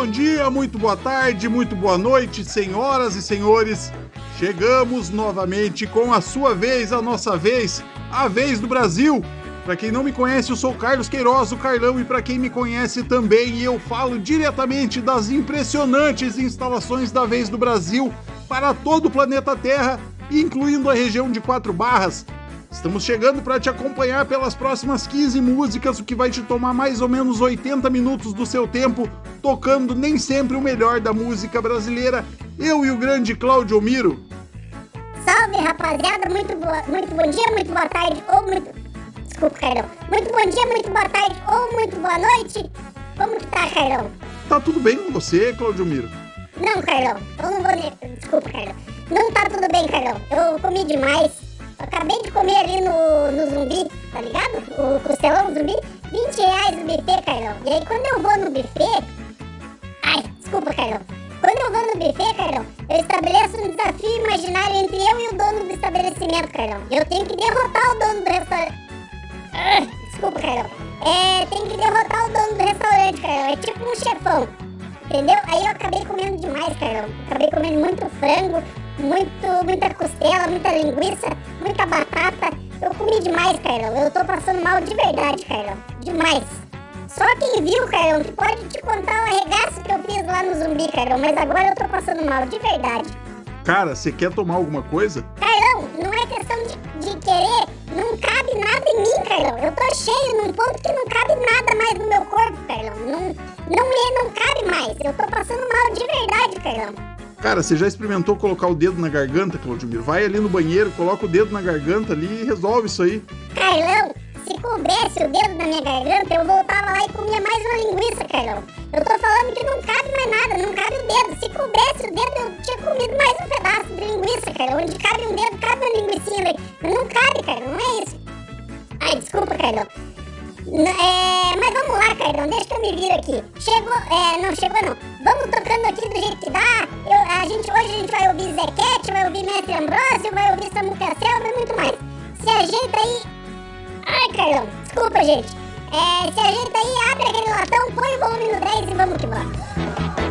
bom dia, muito boa tarde, muito boa noite, senhoras e senhores. Chegamos novamente com a sua vez, a nossa vez, a vez do Brasil. Para quem não me conhece, eu sou Carlos Queiroz, o Carlão, e para quem me conhece também, eu falo diretamente das impressionantes instalações da vez do Brasil para todo o planeta Terra, incluindo a região de Quatro Barras, Estamos chegando para te acompanhar pelas próximas 15 músicas, o que vai te tomar mais ou menos 80 minutos do seu tempo, tocando nem sempre o melhor da música brasileira. Eu e o grande Cláudio Miro. Salve, rapaziada, muito, boa, muito bom dia, muito boa tarde ou muito. Desculpa, Carlão. Muito bom dia, muito boa tarde ou muito boa noite. Como que tá, Carlão? Tá tudo bem com você, Cláudio Miro? Não, Carlão, eu não vou. Desculpa, Carlão. Não tá tudo bem, Carlão. Eu comi demais acabei de comer ali no, no zumbi, tá ligado? O costelão zumbi, 20 reais o buffet, Carlão. E aí quando eu vou no buffet. Ai, desculpa, Carlão. Quando eu vou no buffet, Carlão, eu estabeleço um desafio imaginário entre eu e o dono do estabelecimento, Carlão. Eu tenho que derrotar o dono do restaurante. Ah, desculpa, Carlão. É, tem que derrotar o dono do restaurante, Carlão. É tipo um chefão. Entendeu? Aí eu acabei comendo demais, Carlão. Acabei comendo muito frango, muito, muita costela, muita linguiça, muita batata. Eu comi demais, Carlão. Eu tô passando mal de verdade, Carlão. Demais. Só quem viu, Carlão, que pode te contar o arregaço que eu fiz lá no zumbi, Carlão. Mas agora eu tô passando mal, de verdade. Cara, você quer tomar alguma coisa? Carlão, não é questão de, de querer. Não cabe nada em mim, Carlão. Eu tô cheio num ponto que não cabe nada mais no meu corpo, Carlão. Não, não, é, não cabe mais. Eu tô passando mal de verdade, Carlão. Cara, você já experimentou colocar o dedo na garganta, Claudimir? Vai ali no banheiro, coloca o dedo na garganta ali e resolve isso aí. Carlão, se coubesse o dedo na minha garganta, eu voltava lá e comia mais uma linguiça, Carlão. Eu tô falando que não cabe mais nada, não cabe o dedo. Se coubesse o dedo, eu tinha comido mais um pedaço de linguiça, Carlão. Onde cabe um dedo, cabe uma linguiça não cabe, Carlão, não é isso. Ai, desculpa, Carlão. É, mas vamos lá, Carlão, deixa que eu me vir aqui. Chegou, é, não chegou não. Vamos tocando aqui do jeito que dá. Eu, a gente, hoje a gente vai ouvir Zequete, vai ouvir Mestre Ambrosio, vai ouvir Samuca Selva e muito mais. Se ajeita aí. Ai, Carlão, desculpa, gente. É, se ajeita aí, abre aquele latão, põe o volume no 10 e vamos que vamos.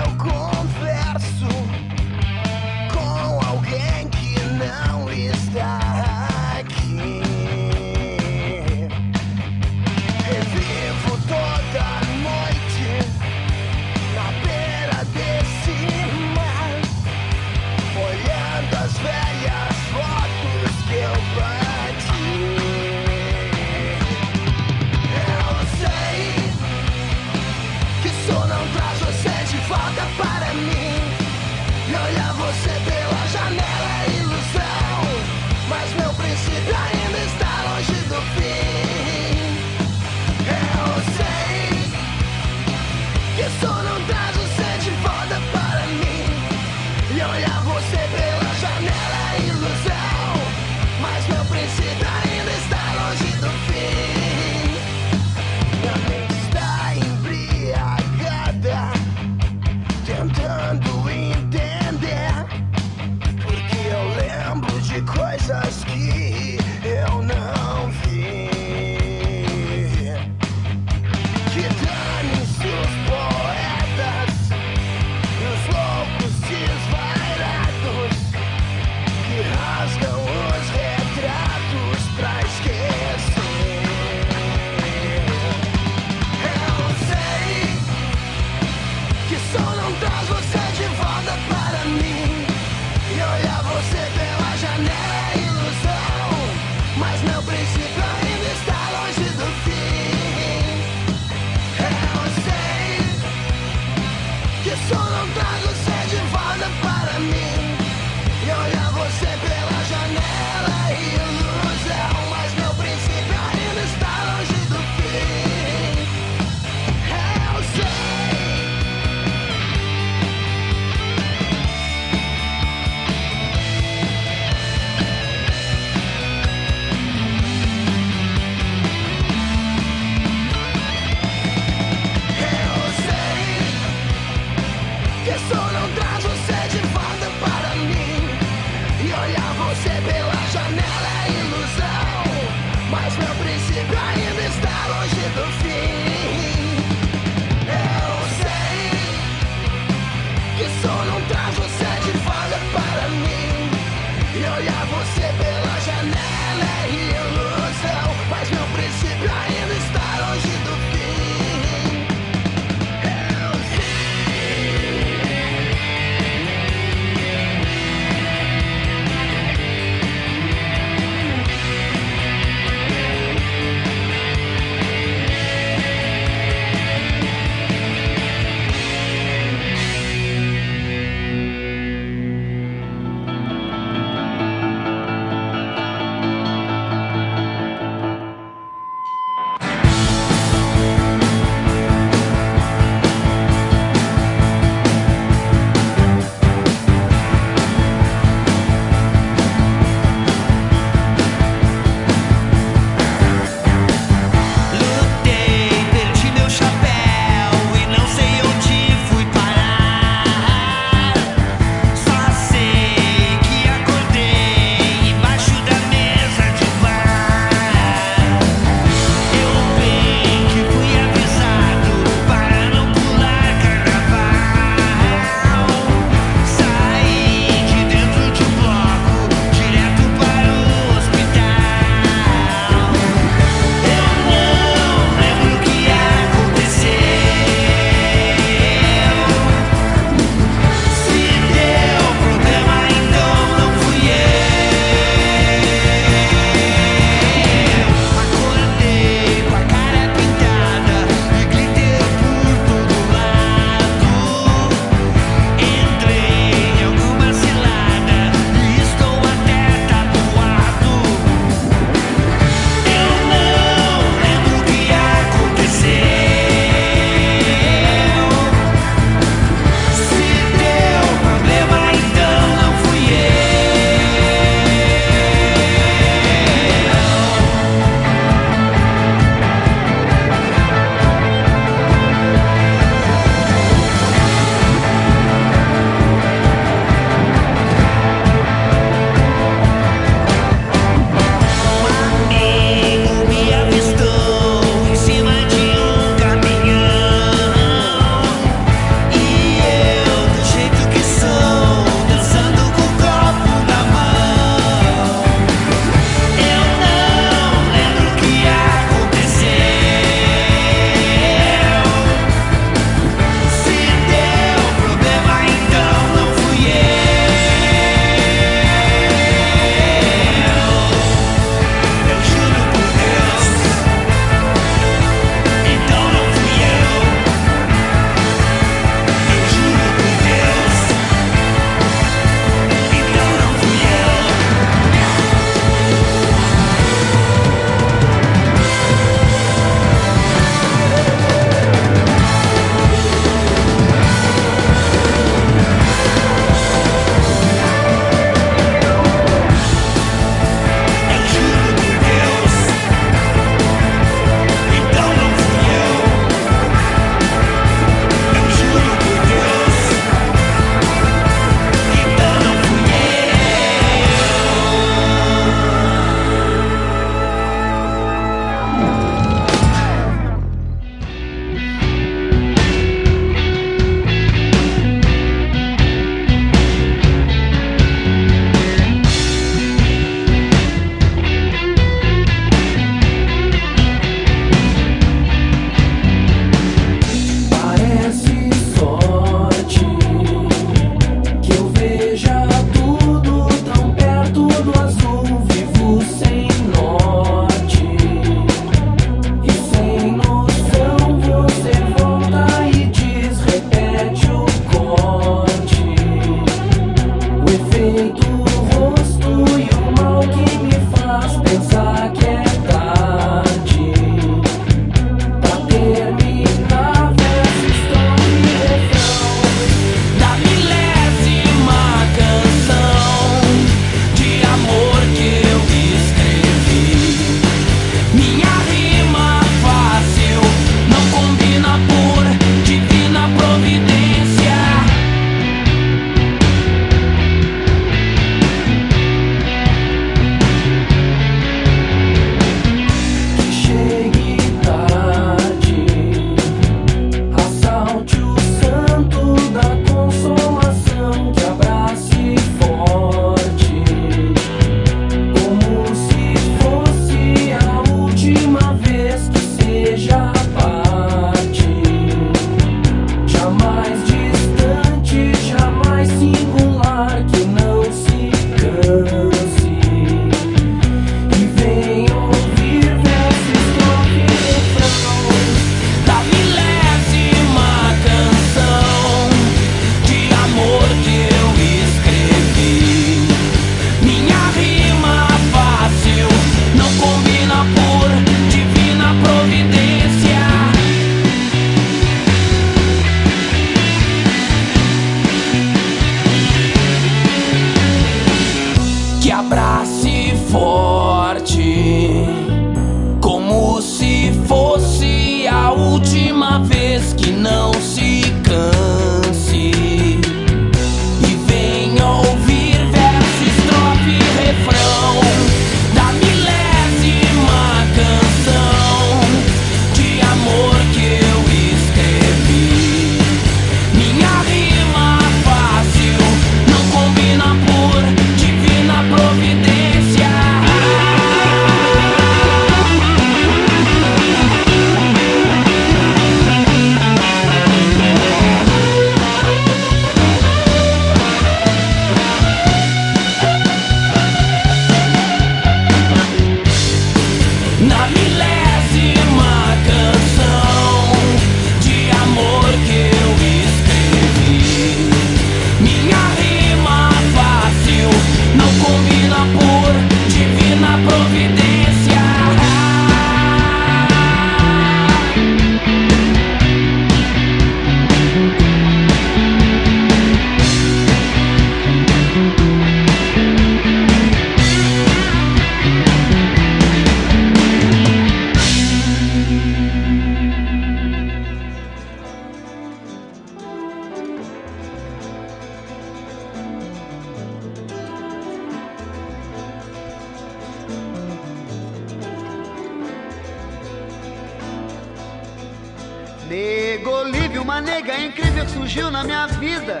Uma nega incrível surgiu na minha vida.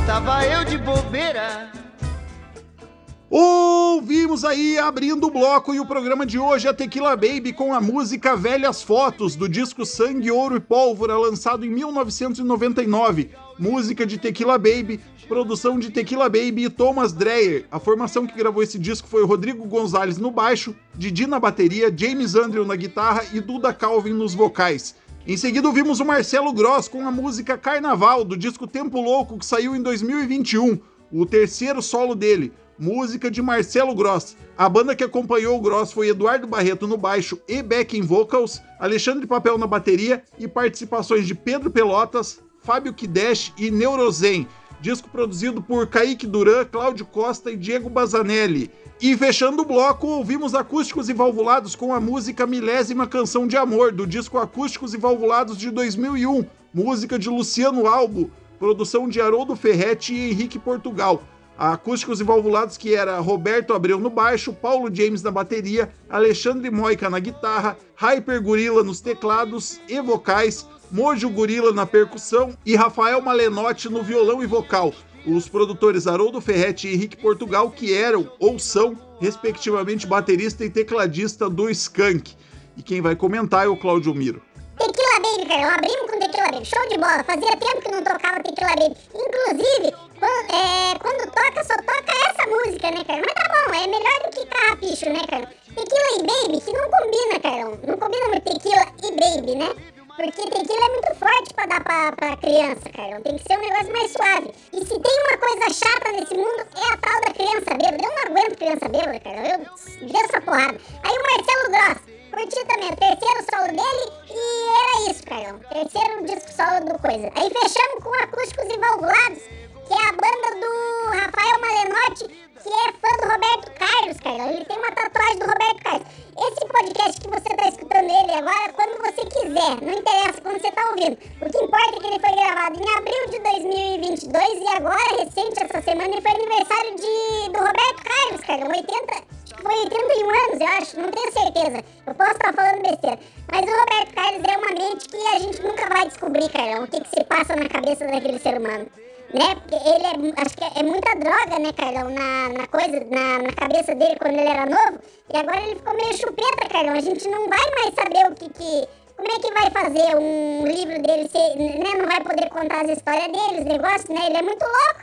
Estava eu de bobeira. Ouvimos aí abrindo o bloco e o programa de hoje é Tequila Baby com a música Velhas Fotos do disco Sangue, Ouro e Pólvora, lançado em 1999. Música de Tequila Baby, produção de Tequila Baby e Thomas Dreyer. A formação que gravou esse disco foi Rodrigo Gonzalez no baixo, Didi na bateria, James Andrew na guitarra e Duda Calvin nos vocais. Em seguida ouvimos o Marcelo Gross com a música Carnaval do disco Tempo Louco que saiu em 2021, o terceiro solo dele música de Marcelo Gross. A banda que acompanhou o Gross foi Eduardo Barreto no baixo e backing vocals, Alexandre Papel na bateria e participações de Pedro Pelotas, Fábio Kidesh e Neurozen. Disco produzido por Kaique Duran, Cláudio Costa e Diego Bazanelli. E fechando o bloco, ouvimos Acústicos e Valvulados com a música Milésima Canção de Amor, do disco Acústicos e Valvulados de 2001, música de Luciano Albo, produção de Haroldo Ferretti e Henrique Portugal acústicos e valvulados que era Roberto Abreu no baixo, Paulo James na bateria, Alexandre Moica na guitarra, Hyper Gorila nos teclados e vocais, Mojo Gorila na percussão e Rafael Malenotti no violão e vocal. Os produtores Haroldo Ferretti e Henrique Portugal, que eram ou são, respectivamente, baterista e tecladista do Skank. E quem vai comentar é o Claudio Miro. Tequila Baby, cara, abrimos com Tequila Baby, show de bola. Fazia tempo que não tocava Tequila Baby. Inclusive, quando, é, quando toca, só toca essa música, né, cara? Mas tá bom, é melhor do que carrapicho, né, cara? Tequila e Baby, que não combina, cara. Não combina muito Tequila e Baby, né? Porque tequila é muito forte pra dar pra, pra criança, cara. Tem que ser um negócio mais suave. E se tem uma coisa chata nesse mundo, é a tal da criança bêbada. Eu não aguento criança bêbada, cara. Eu dei essa porrada. Aí o Marcelo Gross, curti também. O terceiro solo dele e era isso, cara. Terceiro disco solo do coisa. Aí fechamos com acústicos e que é a banda do Rafael Malenotti, que é fã do Roberto Carlos, cara. Ele tem uma tatuagem do Roberto Carlos. Esse podcast que você tá escutando ele agora, quando você quiser, não interessa quando você tá ouvindo. O que importa é que gravado em abril de 2022 e agora, recente, essa semana, foi aniversário de, do Roberto Carlos, cara. 80 foi 81 anos, eu acho, não tenho certeza. Eu posso estar falando besteira. Mas o Roberto Carlos é uma mente que a gente nunca vai descobrir, cara, o que, que se passa na cabeça daquele ser humano né? Porque ele é, acho que é muita droga, né, Carlão, na, na coisa, na, na cabeça dele quando ele era novo. E agora ele ficou meio chupeta, Carlão. A gente não vai mais saber o que que... Como é que vai fazer um livro dele, se, né? Não vai poder contar as histórias dele, os negócios, né? Ele é muito louco,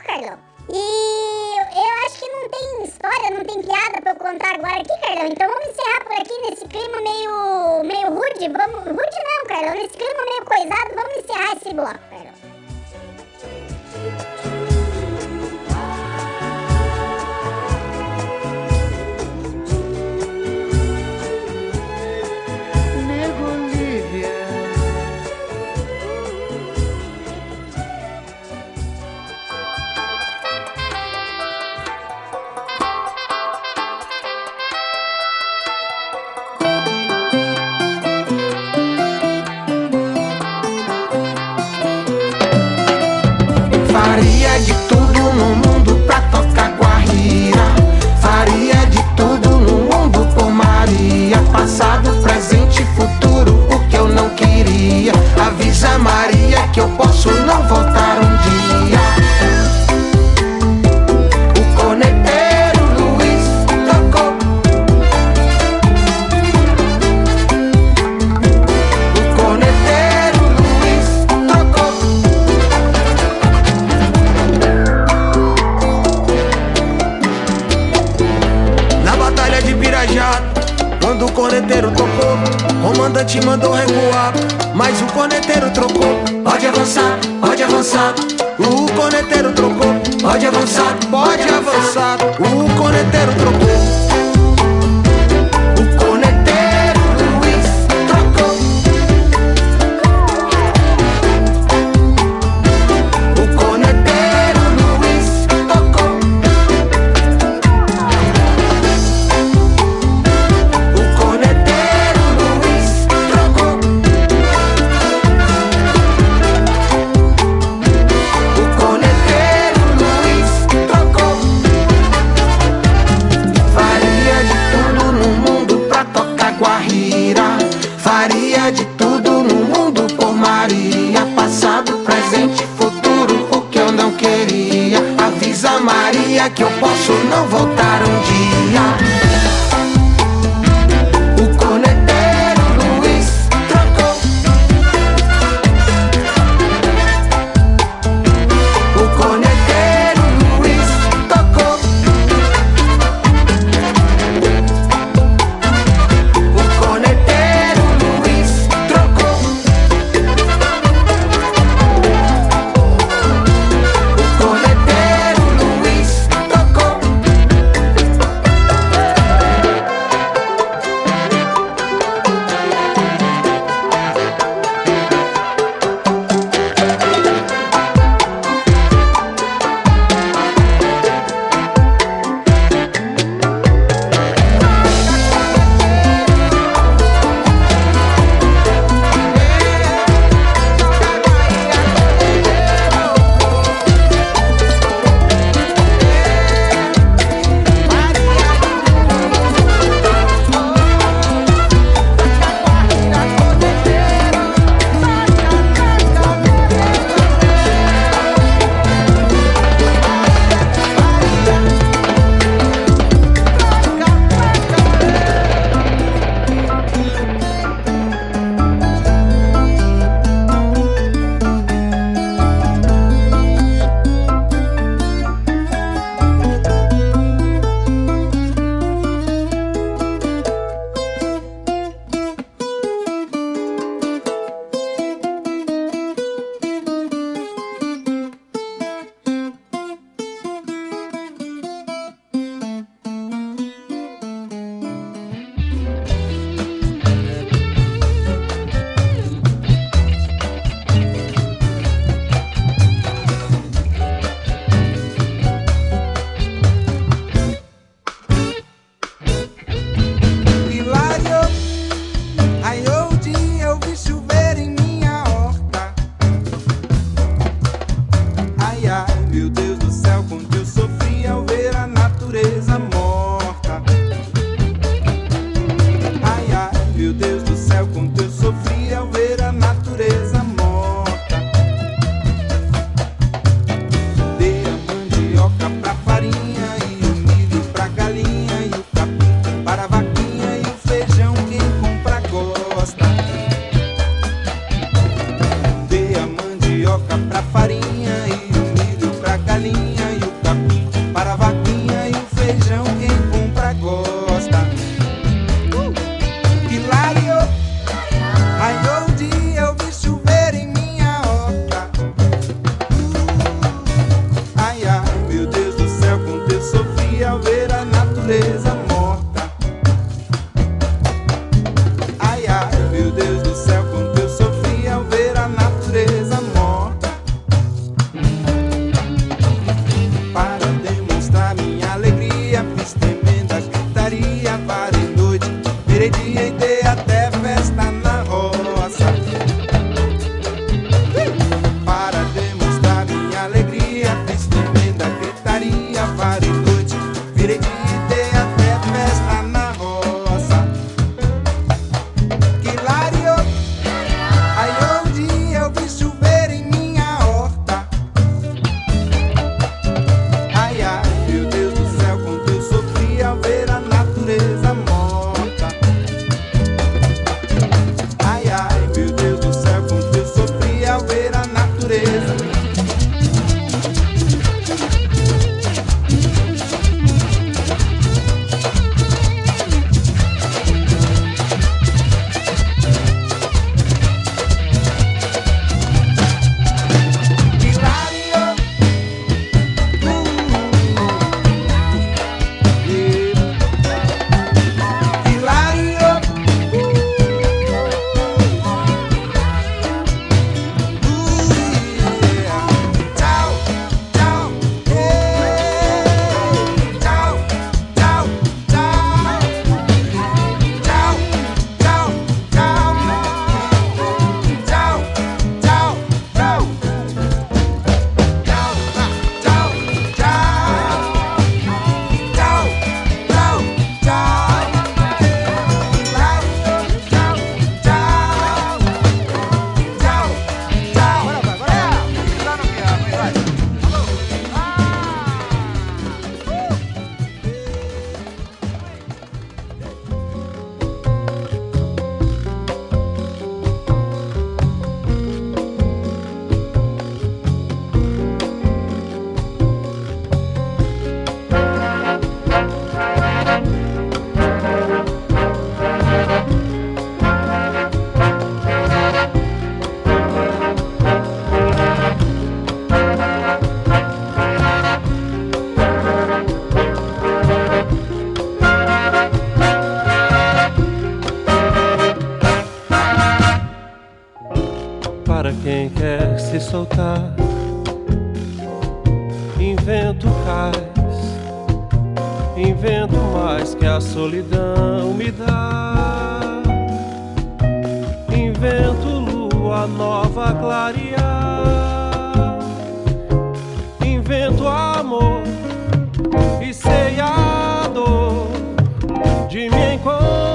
de me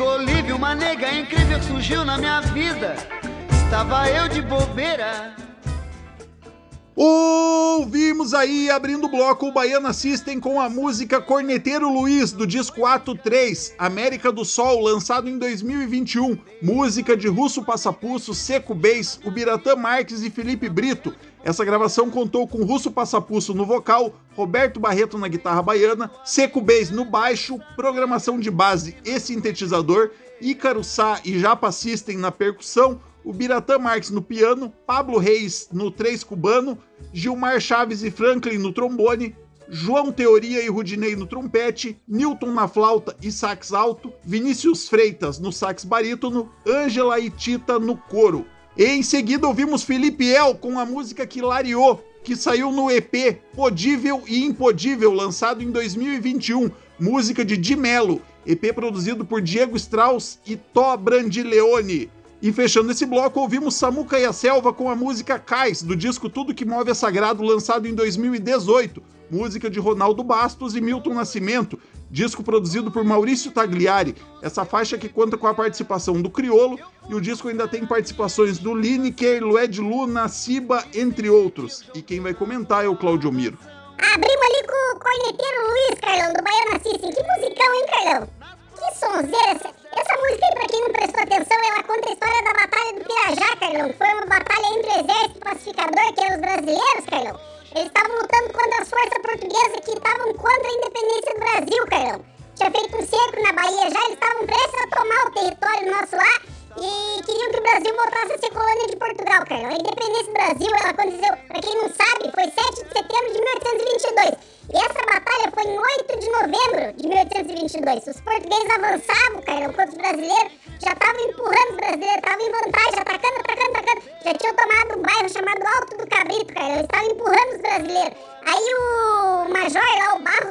Nego Olívio, uma nega incrível surgiu na minha vida. Estava eu de bobeira. Ouvimos aí, abrindo o bloco, o Baiana System com a música Corneteiro Luiz, do disco Ato 3, América do Sol, lançado em 2021. Música de Russo Passapusso, Seco Beis, Ubiratã Marques e Felipe Brito. Essa gravação contou com Russo Passapusso no vocal, Roberto Barreto na guitarra baiana, Seco Beis no baixo, programação de base e sintetizador, Ícaro Sá e Japa System na percussão, o Biratã Marques no piano, Pablo Reis no três cubano, Gilmar Chaves e Franklin no trombone, João Teoria e Rudinei no trompete, Newton na flauta e sax alto, Vinícius Freitas no sax barítono, Ângela e Tita no coro. E em seguida ouvimos Felipe El com a música que lariou, que saiu no EP Podível e Impodível, lançado em 2021, música de Di Mello, EP produzido por Diego Strauss e Tó Brandileone. E fechando esse bloco, ouvimos Samuca e a Selva com a música Cais, do disco Tudo Que Move é Sagrado, lançado em 2018, música de Ronaldo Bastos e Milton Nascimento, disco produzido por Maurício Tagliari. Essa faixa que conta com a participação do Criolo, e o disco ainda tem participações do Lineker, Lued Luna, Siba, entre outros. E quem vai comentar é o Claudio Miro. Abrimos ali com o corneteiro Luiz, Carlão, do Baiana System. Que musicão, hein, Carlão? Que sonzeira. Essa, essa música aí, pra quem não prestou atenção, ela conta a história da Batalha do Pirajá, Carlão. Foi uma batalha entre o exército pacificador, que eram os brasileiros, Carlão. Eles estavam lutando contra as forças portuguesas que estavam contra a independência do Brasil, Carlão. Tinha feito um cerco na Bahia já, eles estavam prestes a tomar o território nosso lá e queriam que o Brasil voltasse a ser colônia de Portugal, Carlão. A independência do Brasil, ela aconteceu, pra quem não sabe, foi 7 de setembro de 1822. E essa batalha foi em 8 de novembro de 1822. Os portugueses avançavam, Carlão, contra os brasileiros, já estavam empurrando os brasileiros, estavam em vantagem, atacando, atacando, atacando. Já tinham tomado um bairro chamado Alto do Cabrito, Carlão. Estavam empurrando os brasileiros. Aí o major lá,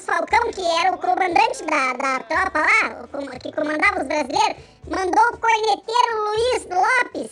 Falcão, que era o comandante da, da tropa lá, que comandava os brasileiros, mandou o corneteiro Luiz Lopes,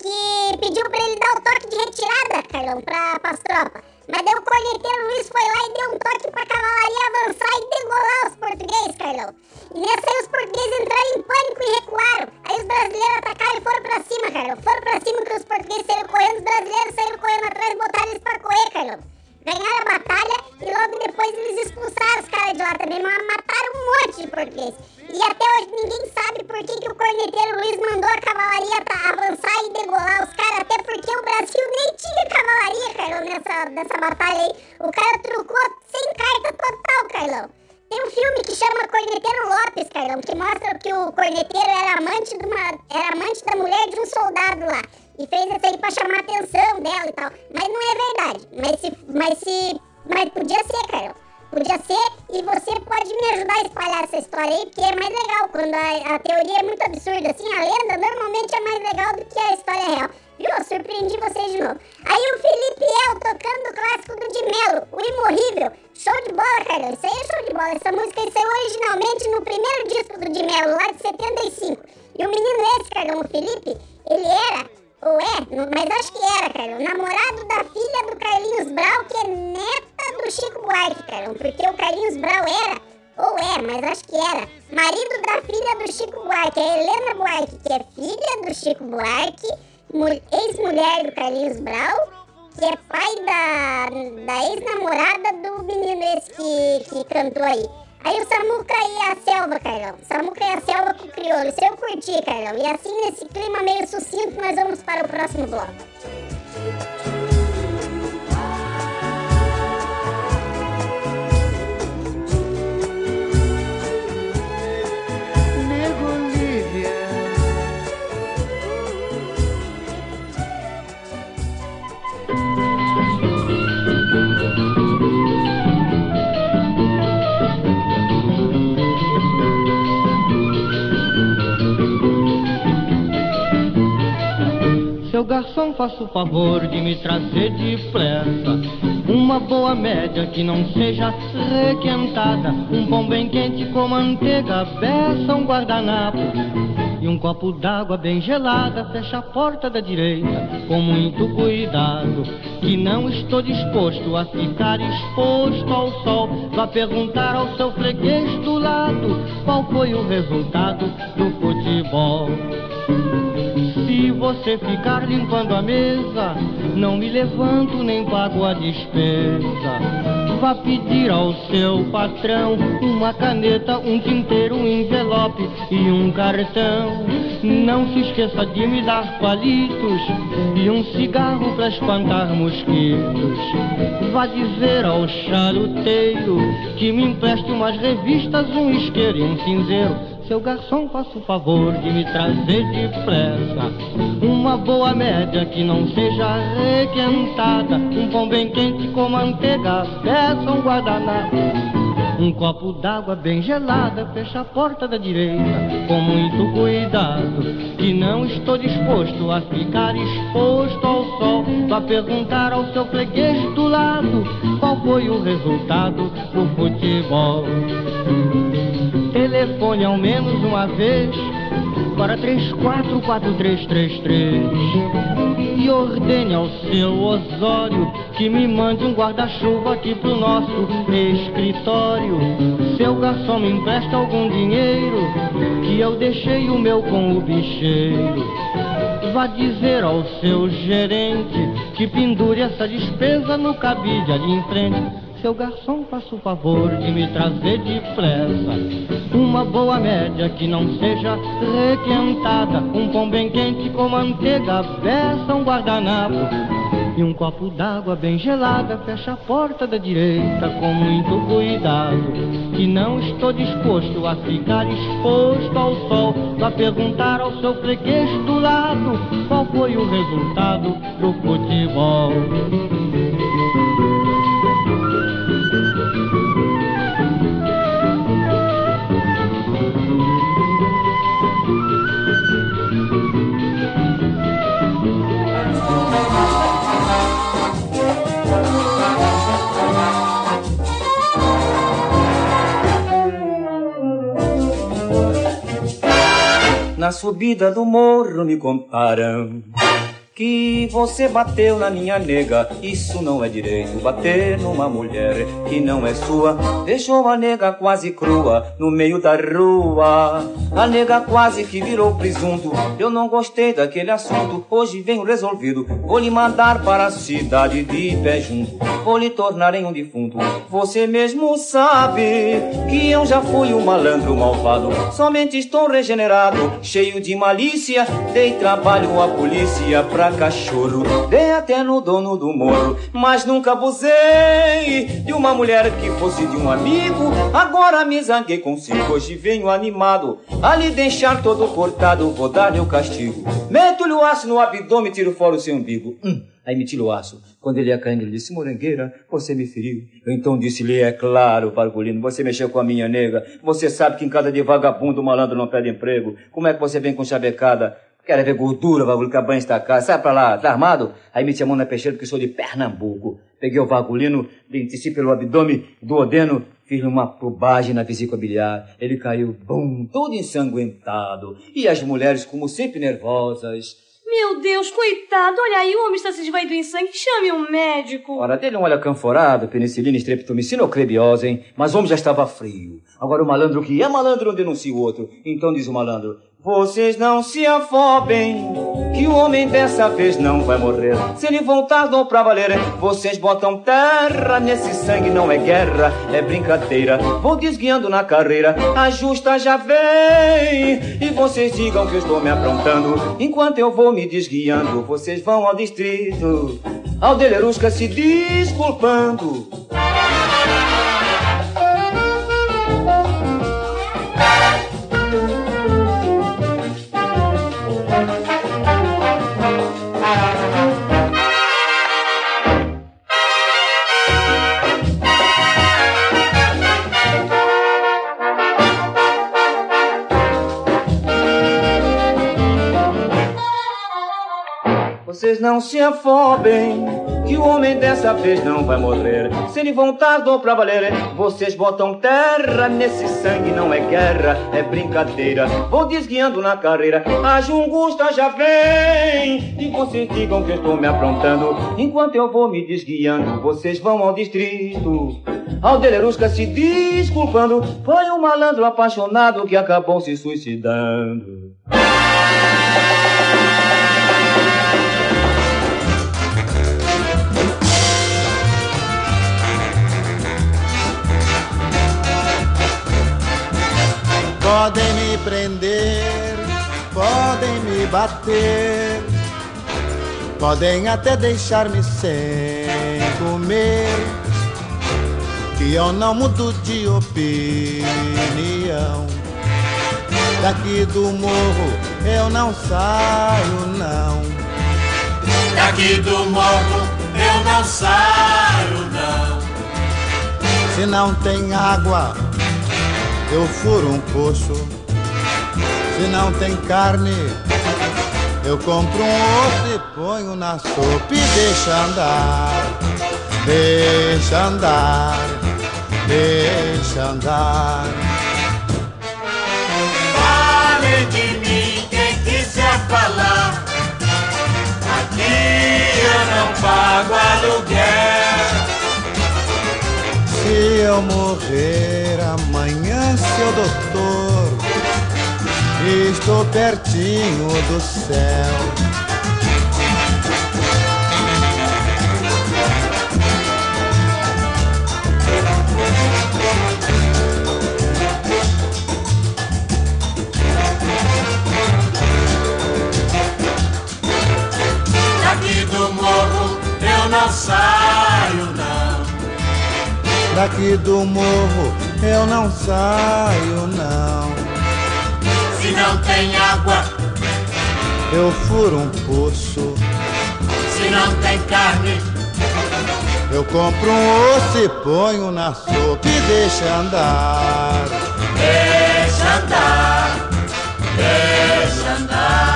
que pediu pra ele dar o toque de retirada, Carlão, pra, pras tropas. Mas daí o corneteiro Luiz foi lá e deu um toque pra cavalaria avançar e degolar os portugueses, Carlão. E nessa aí os portugueses entraram em pânico e recuaram. Aí os brasileiros atacaram e foram pra cima, Carlão. Foram pra cima que os portugueses saíram correndo, os brasileiros saíram correndo atrás e botaram eles pra correr, Carlão. Ganharam a batalha e logo depois eles expulsaram os caras de lá também, mas mataram um monte de português. E até hoje ninguém sabe por que, que o corneteiro Luiz mandou a cavalaria avançar e degolar os caras, até porque o Brasil nem tinha cavalaria, Carlão, nessa, nessa batalha aí. O cara trucou sem carta total, Carlão. Tem um filme que chama Corneteiro Lopes, Carlão, que mostra que o corneteiro era amante, de uma, era amante da mulher de um soldado lá. E fez isso aí pra chamar a atenção dela e tal. Mas não é verdade. Mas se. Mas se. Mas podia ser, Carlão. Podia ser, e você pode me ajudar a espalhar essa história aí, porque é mais legal. Quando a, a teoria é muito absurda, assim, a lenda normalmente é mais legal do que a história real. Viu? Eu surpreendi vocês de novo. Aí o Felipe El tocando o clássico do de Melo, o Imorrível. Show de bola, Carlão. Isso aí é show de bola. Essa música saiu originalmente no primeiro disco do de Melo, lá de 75. E o menino esse, Carlão, o Felipe, ele era, ou é, mas acho que era, Carlão, namorado da filha do Carlinhos Brau, que é neta do Chico Buarque, Carlão. Porque o Carlinhos Brau era, ou é, mas acho que era, marido da filha do Chico Buarque, a Helena Buarque, que é filha do Chico Buarque, mu- ex-mulher do Carlinhos Brau, que é pai da, da ex-namorada do menino esse que, que cantou aí. Aí o Samuca e a Selva, Carlão. Samuca e a Selva com o crioulo. Isso eu curti, Carlão. E assim, nesse clima meio sucinto, nós vamos para o próximo bloco. Garçom, faça o favor de me trazer depressa Uma boa média que não seja requentada. Um pão bem quente com manteiga, beça, um guardanapo E um copo d'água bem gelada, fecha a porta da direita Com muito cuidado, que não estou disposto a ficar exposto ao sol. Vá perguntar ao seu freguês do lado Qual foi o resultado do futebol você ficar limpando a mesa, não me levanto nem pago a despesa. Vá pedir ao seu patrão uma caneta, um tinteiro, um envelope e um cartão. Não se esqueça de me dar palitos e um cigarro para espantar mosquitos. Vá dizer ao charuteiro que me empreste umas revistas, um isqueiro e um cinzeiro. Seu garçom, faça o favor de me trazer depressa Uma boa média que não seja requentada Um pão bem quente com manteiga, peça um guardanapo um copo d'água bem gelada, fecha a porta da direita com muito cuidado. Que não estou disposto a ficar exposto ao sol. Vá perguntar ao seu freguês do lado qual foi o resultado do futebol. Telefone ao menos uma vez para 344333 e ordene ao seu Osório que me mande um guarda-chuva aqui pro nosso escritório. Seu garçom me empresta algum dinheiro que eu deixei o meu com o bicheiro. Vá dizer ao seu gerente que pendure essa despesa no cabide ali em frente. Seu garçom, faça o favor de me trazer depressa Uma boa média que não seja requentada. Um pão bem quente com manteiga, beça, um guardanapo E um copo d'água bem gelada. Fecha a porta da direita com muito cuidado Que não estou disposto a ficar exposto ao sol. Vá perguntar ao seu freguês do lado Qual foi o resultado do futebol na subida do morro me contaram que você bateu na minha nega. Isso não é direito, bater numa mulher que não é sua. Deixou a nega quase crua no meio da rua. A nega quase que virou presunto. Eu não gostei daquele assunto. Hoje venho resolvido. Vou lhe mandar para a cidade de pé junto. Vou lhe tornar em um defunto. Você mesmo sabe que eu já fui um malandro malvado. Somente estou regenerado, cheio de malícia. Dei trabalho à polícia pra cachorro, dei até no dono do morro, mas nunca abusei de uma mulher que fosse de um amigo. Agora me zanguei consigo, hoje venho animado, a lhe deixar todo cortado, vou dar-lhe o castigo. Meto-lhe o aço no abdômen, tiro fora o seu umbigo. Hum. Aí me tira o aço. Quando ele ia caindo, ele disse, morangueira, você me feriu. Eu então disse-lhe, é claro, Pargolino, você mexeu com a minha nega. Você sabe que em cada de vagabundo o malandro não pede emprego. Como é que você vem com chavecada? Quero ver gordura, bagulho que a banha está cá. Sai pra lá, tá armado? Aí me chamou na peixeira porque sou de Pernambuco. Peguei o vagulino, desci pelo abdômen do odeno, fiz uma probagem na vesícula biliar. Ele caiu, bum, todo ensanguentado. E as mulheres, como sempre, nervosas. Meu Deus, coitado, olha aí, o homem está se esvaindo em sangue, chame um médico. Ora, dele um olho canforado, penicilina, estreptomicina ou crebiose, hein? Mas o homem já estava frio. Agora o malandro que é malandro não denuncia o outro. Então diz o malandro, vocês não se afobem, que o homem dessa vez não vai morrer. Se ele voltar do pra valer, vocês botam terra nesse sangue, não é guerra, é brincadeira. Vou desguiando na carreira, a justa já vem. E vocês digam que eu estou me aprontando, enquanto eu vou me desguiando, vocês vão ao distrito, ao Delerusca se desculpando. Vocês não se afobem, que o homem dessa vez não vai morrer. Se ele voltar do pra valer, vocês botam terra nesse sangue, não é guerra, é brincadeira. Vou desguiando na carreira, a jungusta já vem. E vocês digam que eu estou me aprontando, enquanto eu vou me desguiando, vocês vão ao distrito. Ao Delerusca se desculpando, foi um malandro apaixonado que acabou se suicidando. Podem me prender, podem me bater, podem até deixar-me sem comer, que eu não mudo de opinião. Daqui do morro eu não saio, não. Daqui do morro eu não saio, não. Se não tem água, eu furo um poço. Se não tem carne, eu compro um osso e ponho na sopa e deixa andar, deixa andar, deixa andar. Fale de mim quem quiser falar. Aqui eu não pago aluguel. Se eu morrer amanhã, seu doutor, estou pertinho do céu. Daqui do morro eu não saio. Daqui do morro eu não saio, não. Se não tem água, Eu furo um poço, se não tem carne, eu compro um osso e ponho na sopa e deixa andar. deixa andar, deixa andar.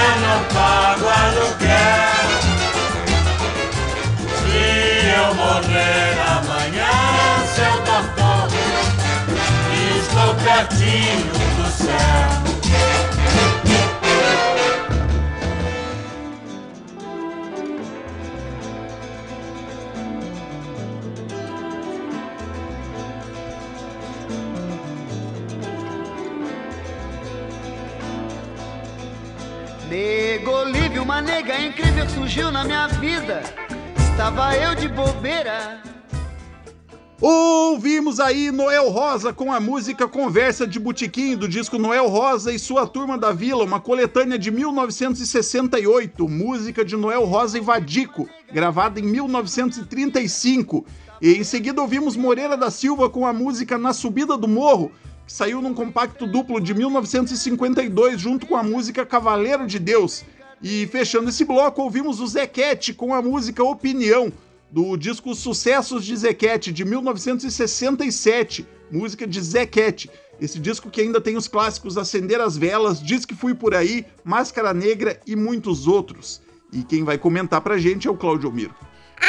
eu não pago aluguel. Se eu morrer amanhã, seu doutor, estou pertinho do céu. Uma nega incrível surgiu na minha vida. Estava eu de bobeira. Ouvimos aí Noel Rosa com a música Conversa de Botiquim do disco Noel Rosa e sua Turma da Vila, uma coletânea de 1968, música de Noel Rosa e Vadico, gravada em 1935. E em seguida ouvimos Moreira da Silva com a música Na Subida do Morro, que saiu num compacto duplo de 1952 junto com a música Cavaleiro de Deus. E fechando esse bloco, ouvimos o Zequete com a música Opinião, do disco Sucessos de Zequete, de 1967, música de Zequete. Esse disco que ainda tem os clássicos Acender as Velas, Diz que Fui Por Aí, Máscara Negra e muitos outros. E quem vai comentar pra gente é o Claudio Miro.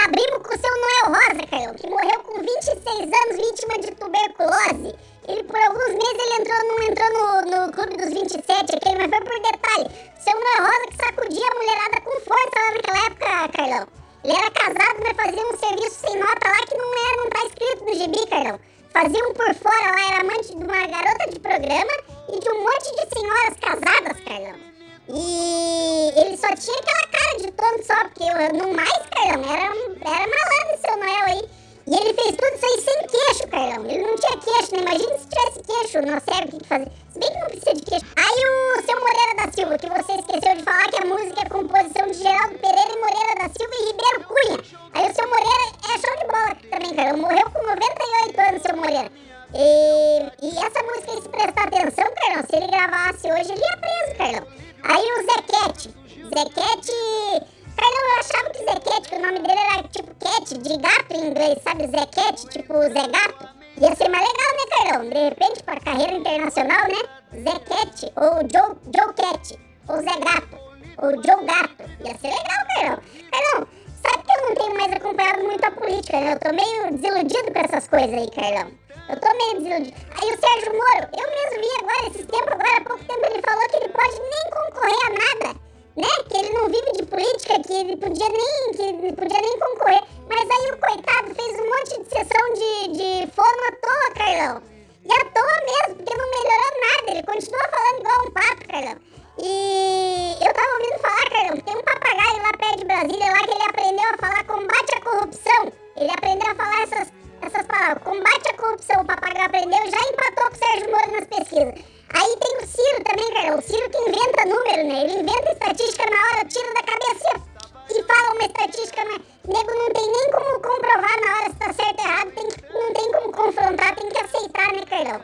Abrimos com o seu Noel Rosa, Caio, que morreu com 26 anos vítima de tuberculose. Ele, por alguns meses, ele entrou, não entrou no, no clube dos 27 aqui, mas foi por detalhe. Noel Rosa que sacudia a mulherada com força lá naquela época, Carlão. Ele era casado, mas fazia um serviço sem nota lá que não era, não tá escrito no gibi, Carlão. Fazia um por fora lá, era amante de uma garota de programa e de um monte de senhoras casadas, Carlão. E ele só tinha aquela cara de tonto só, porque no mais, Carlão, era, era malandro seu Noel aí. E ele fez tudo isso aí sem queixo, Carlão. Ele não tinha queixo, né? Imagina se tivesse queixo no cérebro, o que fazer? Se bem que não precisa de queixo. Aí o seu Moreira da Silva, que você esqueceu de falar que a música é composição de Geraldo Pereira e Moreira da Silva e Ribeiro Cunha. Aí o seu Moreira é show de bola também, Carlão. Morreu com 98 anos, seu Moreira. E, e essa música aí, se prestar atenção, Carlão, se ele gravasse hoje, ele ia preso, Carlão. Aí o Zequete. Zequete Carlão, eu achava que Zequete, que o nome dele era tipo cat, de gato em inglês, sabe? Zequete, tipo Zé Gato. Ia ser mais legal, né, Carlão? De repente, pra carreira internacional, né? Zequete, ou Joe, Joe Cat, ou Zé Gato, ou Joe Gato. Ia ser legal, Carlão. Carlão, sabe que eu não tenho mais acompanhado muito a política, né? Eu tô meio desiludido com essas coisas aí, Carlão. Eu tô meio desiludido. Aí o Sérgio Moro, eu mesmo vi agora, esses tempos, agora há pouco tempo, ele falou que ele pode nem concorrer a nada né? Que ele não vive de política, que ele podia nem, que ele podia nem concorrer. Mas aí o coitado fez um monte de sessão de, de fono à toa, Carlão. E à toa mesmo, porque não melhorou nada. Ele continua falando igual um pato, Carlão. E eu tava ouvindo falar, Carlão, que tem um papagaio lá perto de Brasília, lá que ele aprendeu a falar combate à corrupção. Ele aprendeu a falar essas, essas palavras. Combate à corrupção, o papagaio aprendeu, já empatou com o Sérgio Moro nas pesquisas. Aí tem o Ciro também, cara. O Ciro que inventa número, né? Ele inventa estatística na hora, tira da cabeça e fala uma estatística, mas nego não tem nem como comprovar na hora se tá certo ou errado, tem, não tem como confrontar, tem que aceitar, né, Carlão?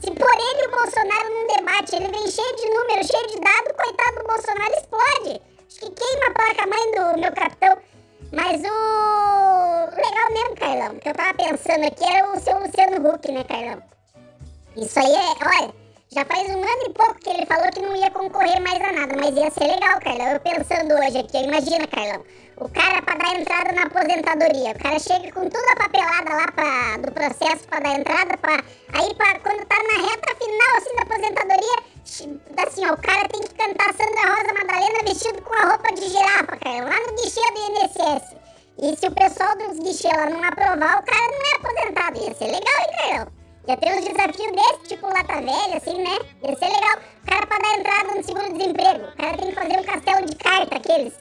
Se por ele o Bolsonaro num debate, ele vem cheio de números, cheio de dados, coitado do Bolsonaro explode. Acho que queima a placa-mãe do meu capitão. Mas o legal mesmo, Carlão, que eu tava pensando aqui era o seu Luciano Huck, né, Carlão? Isso aí é, olha... Já faz um ano e pouco que ele falou que não ia concorrer mais a nada, mas ia ser legal, Carlão. Eu pensando hoje aqui, imagina, Carlão. O cara pra dar entrada na aposentadoria. O cara chega com toda a papelada lá pra, do processo pra dar entrada. Pra, aí pra, quando tá na reta final assim da aposentadoria, assim, ó, o cara tem que cantar Sandra Rosa Madalena vestido com a roupa de girafa, Carlão, lá no guichê do INSS. E se o pessoal dos guichês lá não aprovar, o cara não é aposentado. Ia ser legal, hein, Carlão? Ia ter uns desafios desses, tipo lata velha, assim, né? Ia ser legal. O cara pra dar entrada no seguro-desemprego. O cara tem que fazer um castelo de carta, aqueles.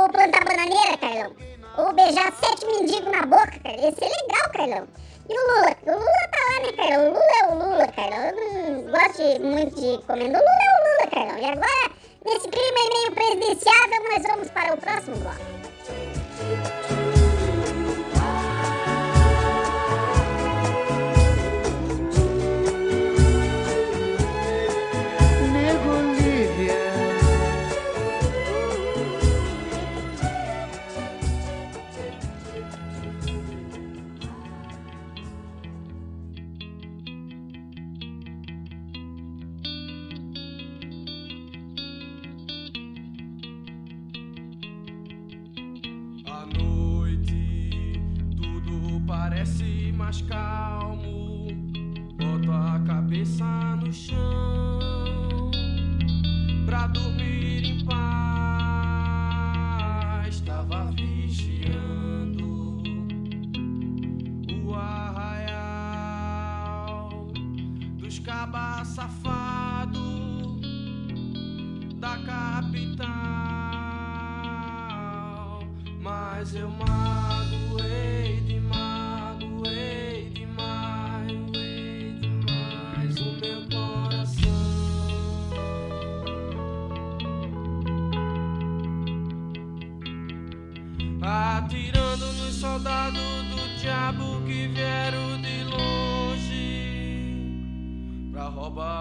Ou plantar bananeira, Carlão. Ou beijar sete mendigos na boca, cara. Ia ser legal, Carlão. E o Lula? O Lula tá lá, né, Carlão? O Lula é o Lula, Carlão. Eu não gosto muito de comer. O Lula é o Lula, Carlão. E agora, nesse clima meio presidenciável, nós vamos para o próximo bloco.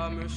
Roubar meu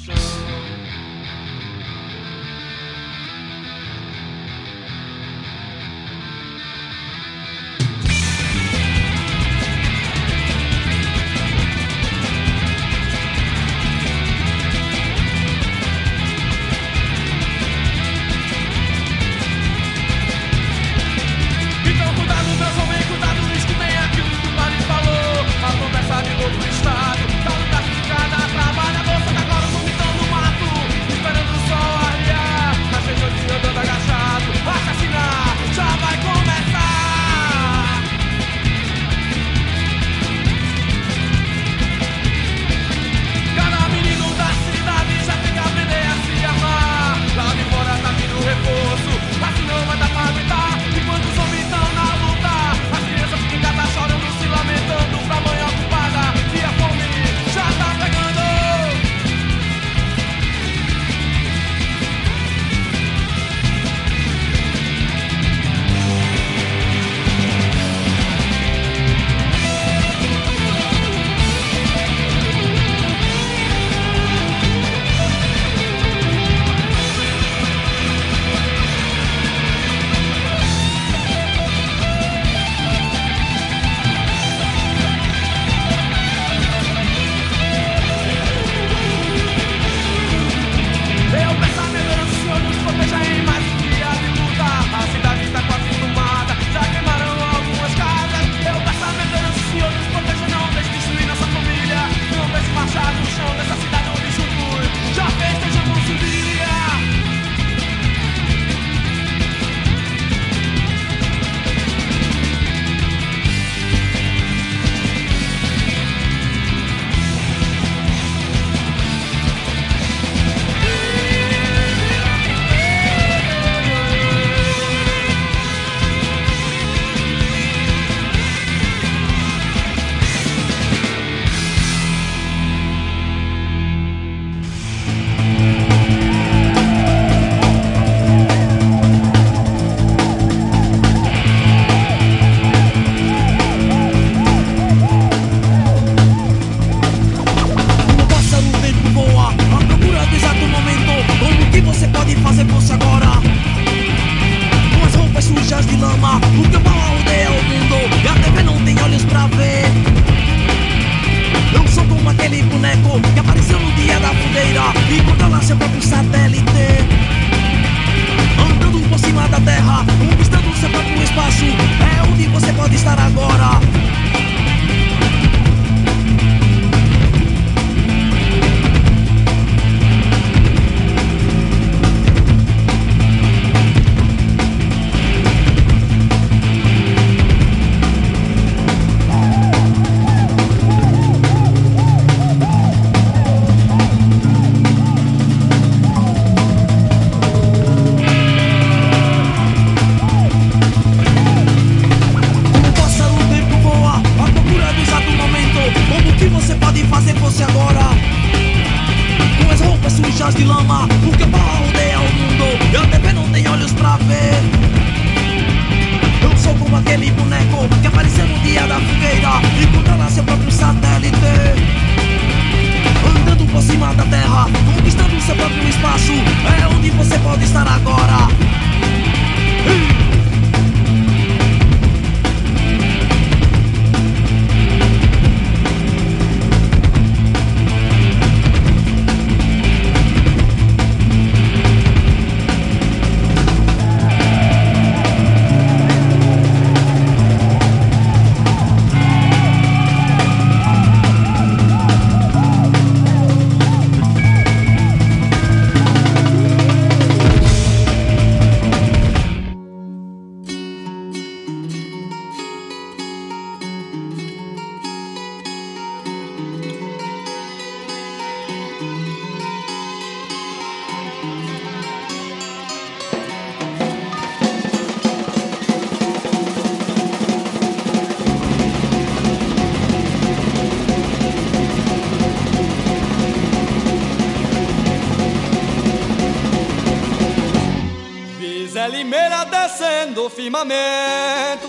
firmamento.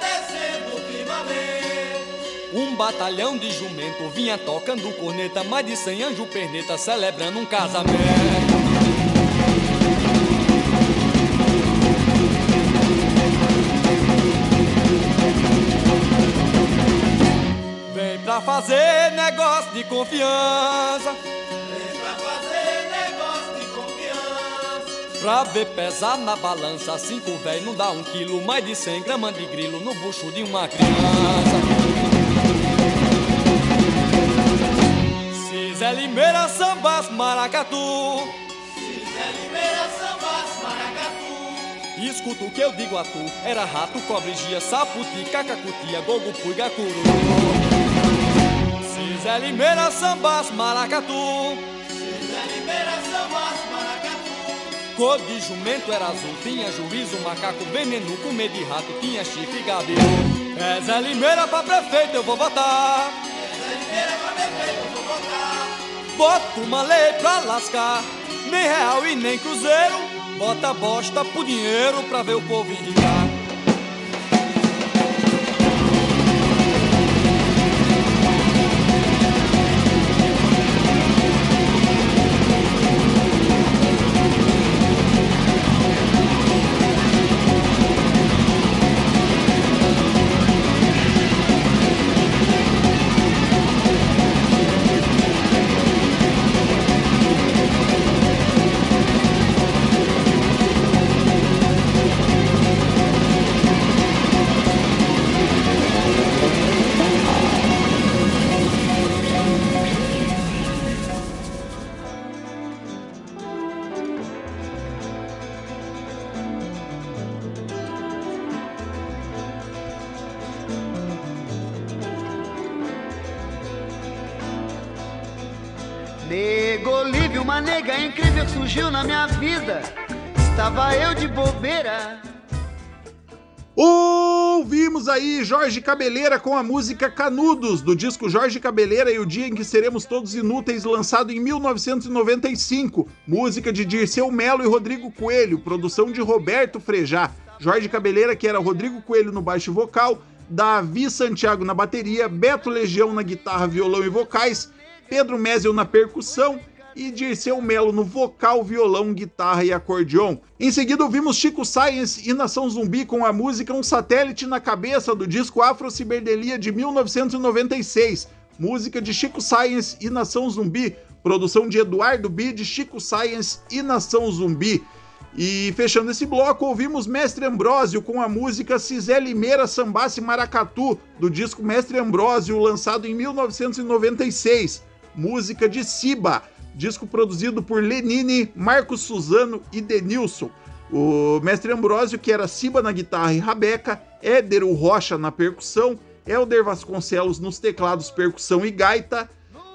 Descendo o firmamento. Um batalhão de jumento vinha tocando corneta, mais de cem anjo perneta celebrando um casamento. Vem pra fazer negócio de confiança. Pra ver pesar na balança, cinco véi não dá um quilo, mais de cem gramas de grilo no bucho de uma criança. Zé Limeira sambas maracatu, Zé Limeira sambas maracatu. escuta o que eu digo a tu, era rato, cobre, gia, saputi, cacacutia, gogo, puiga, cururu. Se Zé Limeira sambas maracatu, Cor de jumento era azul, tinha juízo, macaco, veneno, comer de rato, tinha chifre gabiru. É Zé Limeira pra prefeito, eu vou votar. Zé Limeira pra prefeito eu vou votar. Bota uma lei pra lascar, nem real e nem cruzeiro. Bota bosta pro dinheiro pra ver o povo enricar. Uma nega incrível surgiu na minha vida. Estava eu de bobeira. Ouvimos aí Jorge Cabeleira com a música Canudos, do disco Jorge Cabeleira e o Dia em que Seremos Todos Inúteis, lançado em 1995. Música de Dirceu Melo e Rodrigo Coelho, produção de Roberto Frejá. Jorge Cabeleira, que era Rodrigo Coelho no baixo vocal, Davi Santiago na bateria, Beto Legião na guitarra, violão e vocais, Pedro Mézio na percussão e Dirceu Melo no vocal, violão, guitarra e acordeon. Em seguida ouvimos Chico Science e Nação Zumbi com a música Um Satélite na Cabeça do disco Afro Ciberdelia de 1996. Música de Chico Science e Nação Zumbi, produção de Eduardo Bide, Chico Science e Nação Zumbi. E fechando esse bloco, ouvimos Mestre Ambrósio com a música Cisé Limeira Sambasse Maracatu, do disco Mestre Ambrósio, lançado em 1996. Música de Siba, disco produzido por Lenine, Marcos Suzano e Denilson. O Mestre Ambrósio, que era Siba na guitarra e Rabeca, Éder o Rocha na percussão, Helder Vasconcelos nos teclados, percussão e gaita,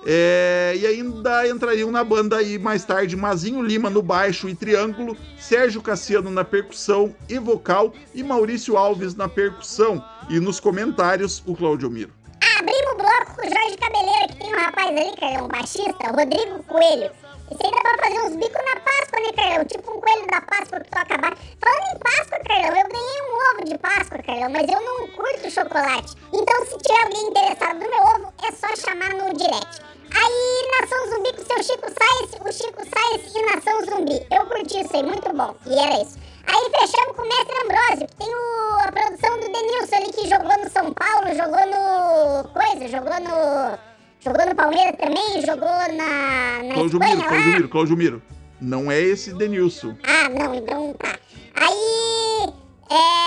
é, e ainda entrariam na banda aí mais tarde Mazinho Lima no baixo e triângulo, Sérgio Cassiano na percussão e vocal e Maurício Alves na percussão. E nos comentários, o Claudio Miro. Abrimos o bloco com o Jorge Cabeleira, que tem um rapaz ali, cara, um baixista, o Rodrigo Coelho. Esse aí dá pra fazer uns bicos na Páscoa, né, Carlão? Tipo um coelho da Páscoa que toca acabar. Falando em Páscoa, Carlão, eu ganhei um ovo de Páscoa, Carlão, mas eu não curto chocolate. Então, se tiver alguém interessado no meu ovo, é só chamar no direct. Aí, Nação Zumbi com seu Chico Science, o Chico Science e Nação Zumbi. Eu curti isso aí, muito bom. E era isso. Aí fechamos com o Mestre Ambrosio, que tem o, a produção do Denilson ali, que jogou no São Paulo, jogou no... coisa, jogou no... Jogou no Palmeiras também, jogou na, na Claudio Espanha Miro, lá. Claudio Miro, Claudio Miro. Não é esse Denilson. Ah, não, então tá. Aí, é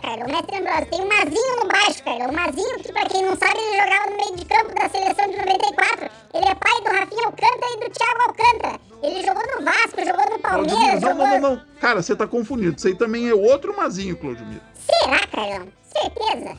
cara, o Mestre Ambrosio. Tem o Mazinho no baixo, cara. O Mazinho, que pra quem não sabe, ele jogava no meio de campo da seleção de 94. Ele é pai do Rafinha Alcântara e do Thiago Alcântara. Ele jogou no Vasco, jogou no Palmeiras, não, jogou... não, não, não. Cara, você tá confundido. Isso aí também é outro Mazinho, Claudio. Será, Carlão? Certeza?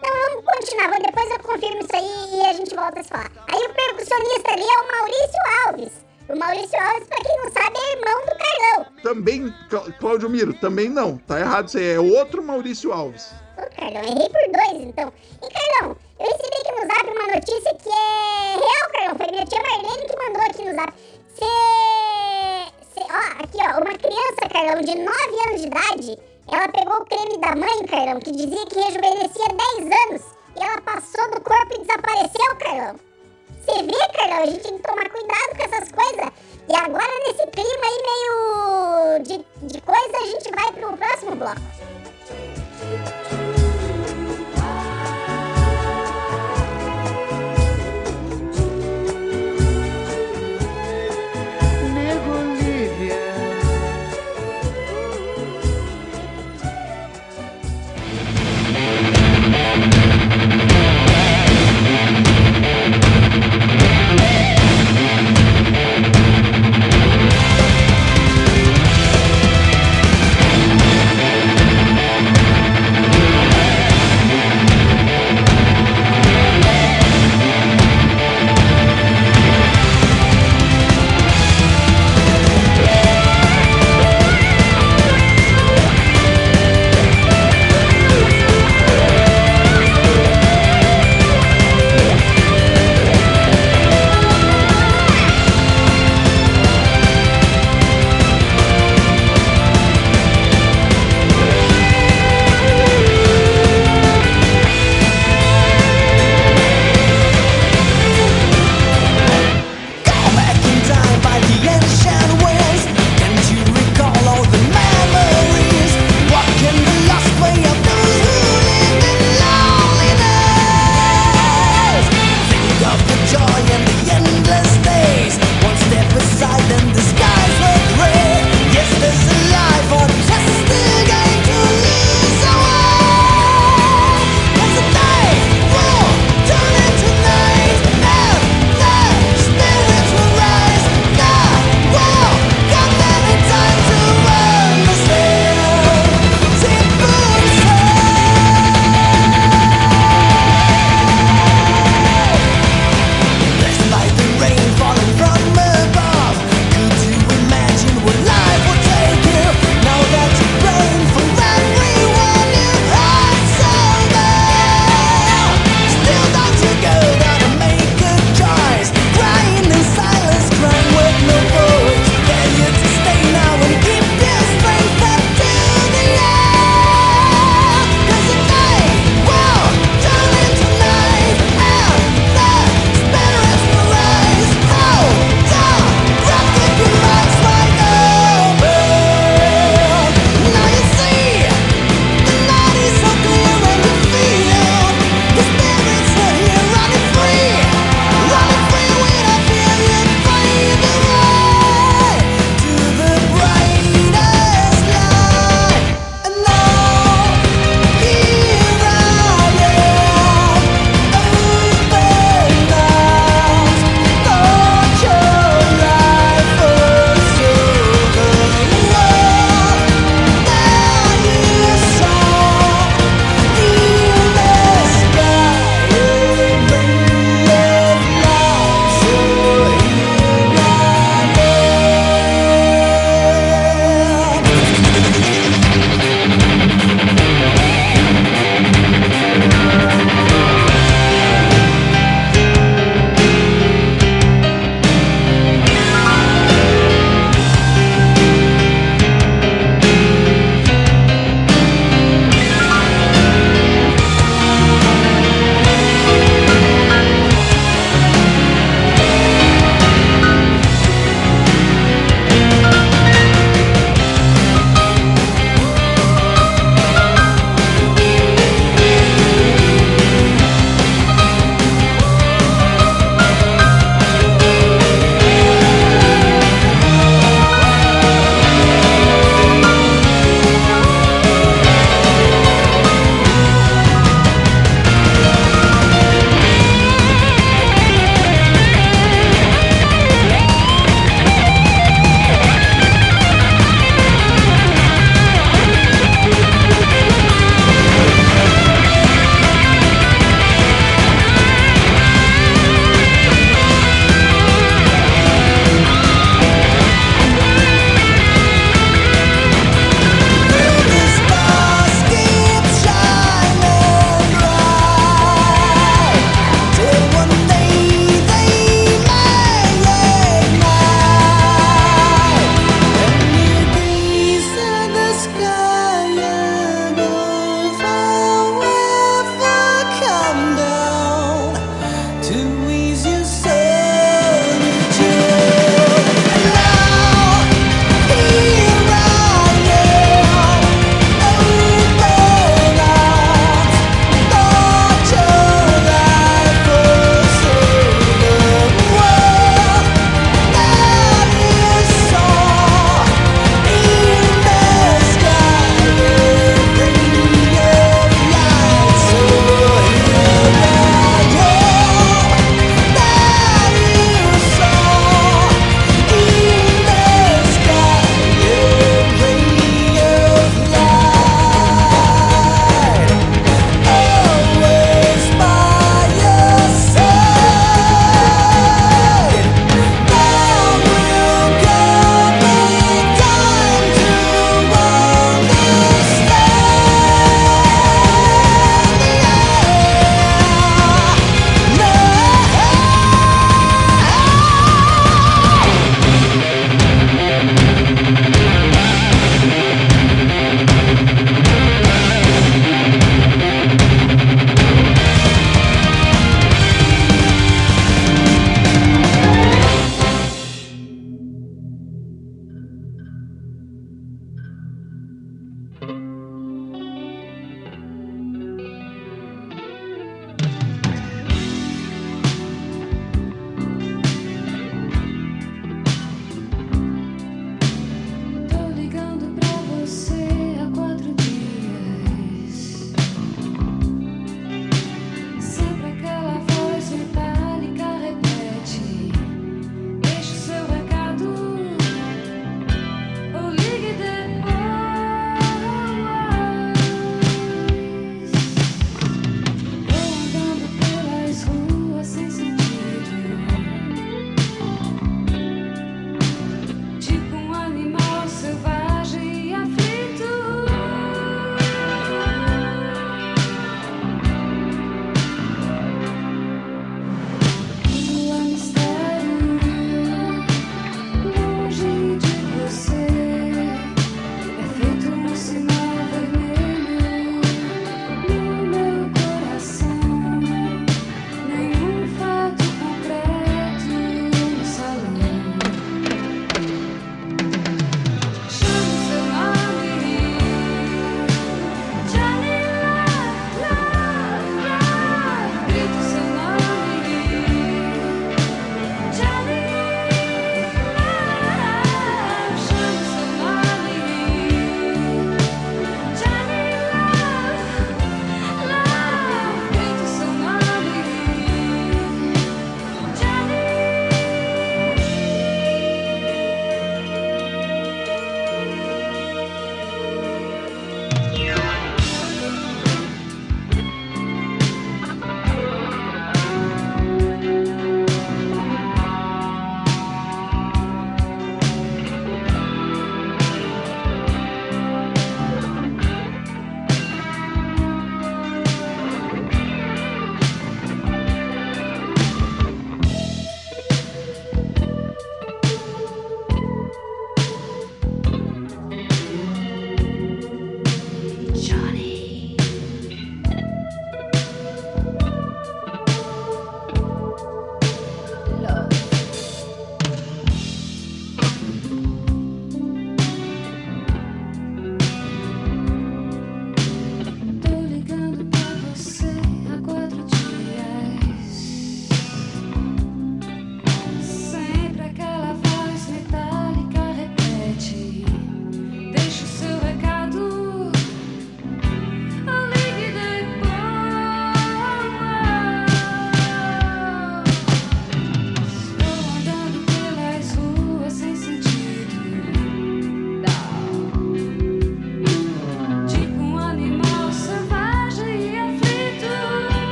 Então vamos continuar, depois eu confirmo isso aí e a gente volta a se falar. Aí o percussionista ali é o Maurício Alves. O Maurício Alves, pra quem não sabe, é irmão do Carlão. Também, Claudio Miro, também não. Tá errado isso aí. É outro Maurício Alves. Ô, Carlão, errei por dois, então. E, Carlão, eu recebi aqui no Zap uma notícia que é real, Carlão. Foi minha tia Marlene que mandou aqui no Zap. Cê... cê- Ó, aqui, ó. Uma criança Carlão, de 9 anos de idade, ela pegou o creme da mãe, Carlão, que dizia que rejuvenescia 10 anos. E ela passou do corpo e desapareceu, Carlão. Você vê, Carlão, a gente tem que tomar cuidado com essas coisas. E agora, nesse clima aí meio de, de coisa, a gente vai pro próximo bloco.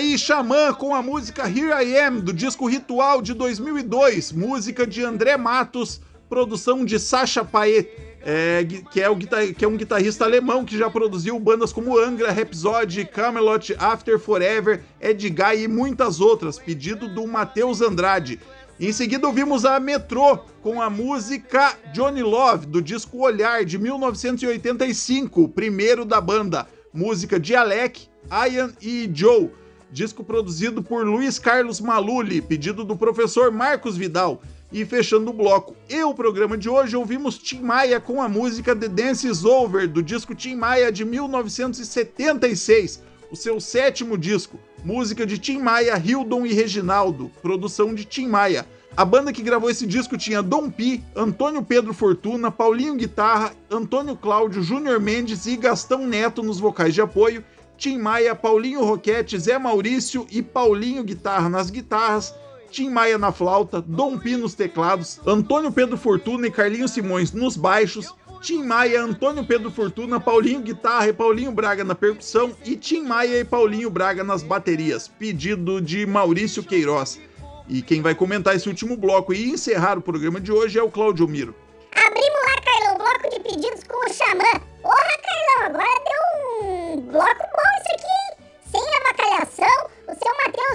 Aí Xamã com a música Here I Am, do disco Ritual de 2002, música de André Matos, produção de Sacha Paet, é, que, é o que é um guitarrista alemão que já produziu bandas como Angra, Rhapsody, Camelot, After Forever, Edguy e muitas outras, pedido do Matheus Andrade. Em seguida ouvimos a Metrô com a música Johnny Love, do disco Olhar, de 1985, o primeiro da banda. Música de Alec, Ian e Joe. Disco produzido por Luiz Carlos Maluli, pedido do professor Marcos Vidal. E fechando o bloco e o programa de hoje, ouvimos Tim Maia com a música The Dance is Over, do disco Tim Maia de 1976, o seu sétimo disco. Música de Tim Maia, Hildon e Reginaldo, produção de Tim Maia. A banda que gravou esse disco tinha Dom Pi, Antônio Pedro Fortuna, Paulinho Guitarra, Antônio Cláudio, Júnior Mendes e Gastão Neto nos vocais de apoio, Tim Maia, Paulinho Roquete, Zé Maurício e Paulinho Guitarra nas guitarras, Tim Maia na flauta, Dom Pi nos teclados, Antônio Pedro Fortuna e Carlinho Simões nos baixos, Tim Maia, Antônio Pedro Fortuna, Paulinho Guitarra e Paulinho Braga na percussão e Tim Maia e Paulinho Braga nas baterias, pedido de Maurício Queiroz. E quem vai comentar esse último bloco e encerrar o programa de hoje é o Claudio Miro. Abrimos lá, Carlão, bloco de pedidos com o Xamã. Porra, Carlão, agora deu um bloco bom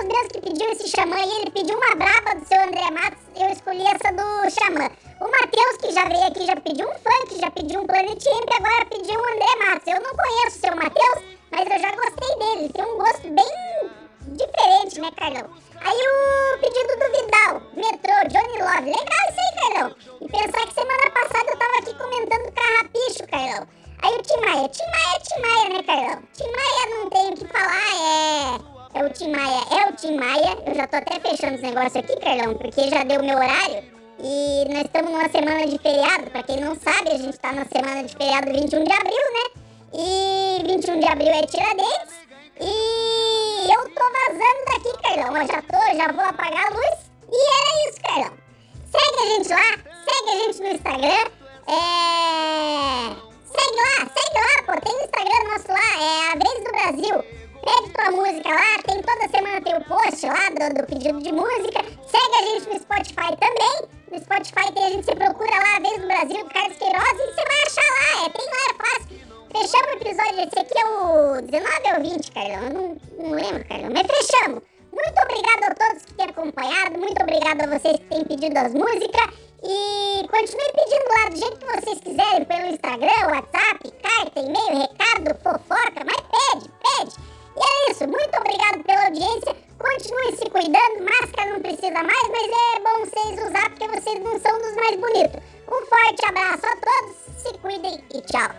seu Matheus mesmo que pediu esse Xamã aí, ele pediu uma braba do seu André Matos. Eu escolhi essa do Xamã. O Matheus, que já veio aqui, já pediu um funk, já pediu um Planet Hemp, agora pediu um André Matos. Eu não conheço o seu Matheus, mas eu já gostei dele. Ele tem um gosto bem diferente, né, Carlão? Aí o pedido do Vidal, metrô, Johnny Love. Legal isso aí, Carlão. E pensar que semana passada eu tava aqui comentando Carrapicho, Carlão. Aí o Tim Maia. Tim Maia é Tim Maia, né, Carlão? Tim Maia não tem o que falar, é... É o Tim Maia, é o Tim Maia. Eu já tô até fechando os negócios aqui, Carlão, porque já deu meu horário. E nós estamos numa semana de feriado. Pra quem não sabe, a gente tá na semana de feriado 21 de abril, né? E 21 de abril é Tiradentes. tô vazando daqui, Carlão. Eu já tô, já vou apagar a luz. E era isso, Carlão. Segue a gente lá, segue a gente no Instagram. É... Segue lá, segue lá, pô. Tem o Instagram nosso lá, é a Vez do Brasil. Pede tua música lá, tem toda semana tem o post lá do, do pedido de música. Segue a gente no Spotify também. No Spotify tem a gente, você procura lá Vez do Brasil, Carlos Queiroz, e você vai achar lá. É, tem lá, é fácil. Fechamos o episódio, esse aqui é o 19 ou 20, Carlão? Não, não lembro, Carlão, mas fechamos. Muito obrigado a todos que têm acompanhado, muito obrigado a vocês que têm pedido as músicas. E continue pedindo lá do jeito que vocês quiserem, pelo Instagram, WhatsApp, carta, e-mail, recado, fofoca, mas pede, pede. E é isso, muito obrigado pela audiência. Continuem se cuidando, máscara não precisa mais, mas é bom vocês usar porque vocês não são dos mais bonitos. Um forte abraço a todos, se cuidem e tchau.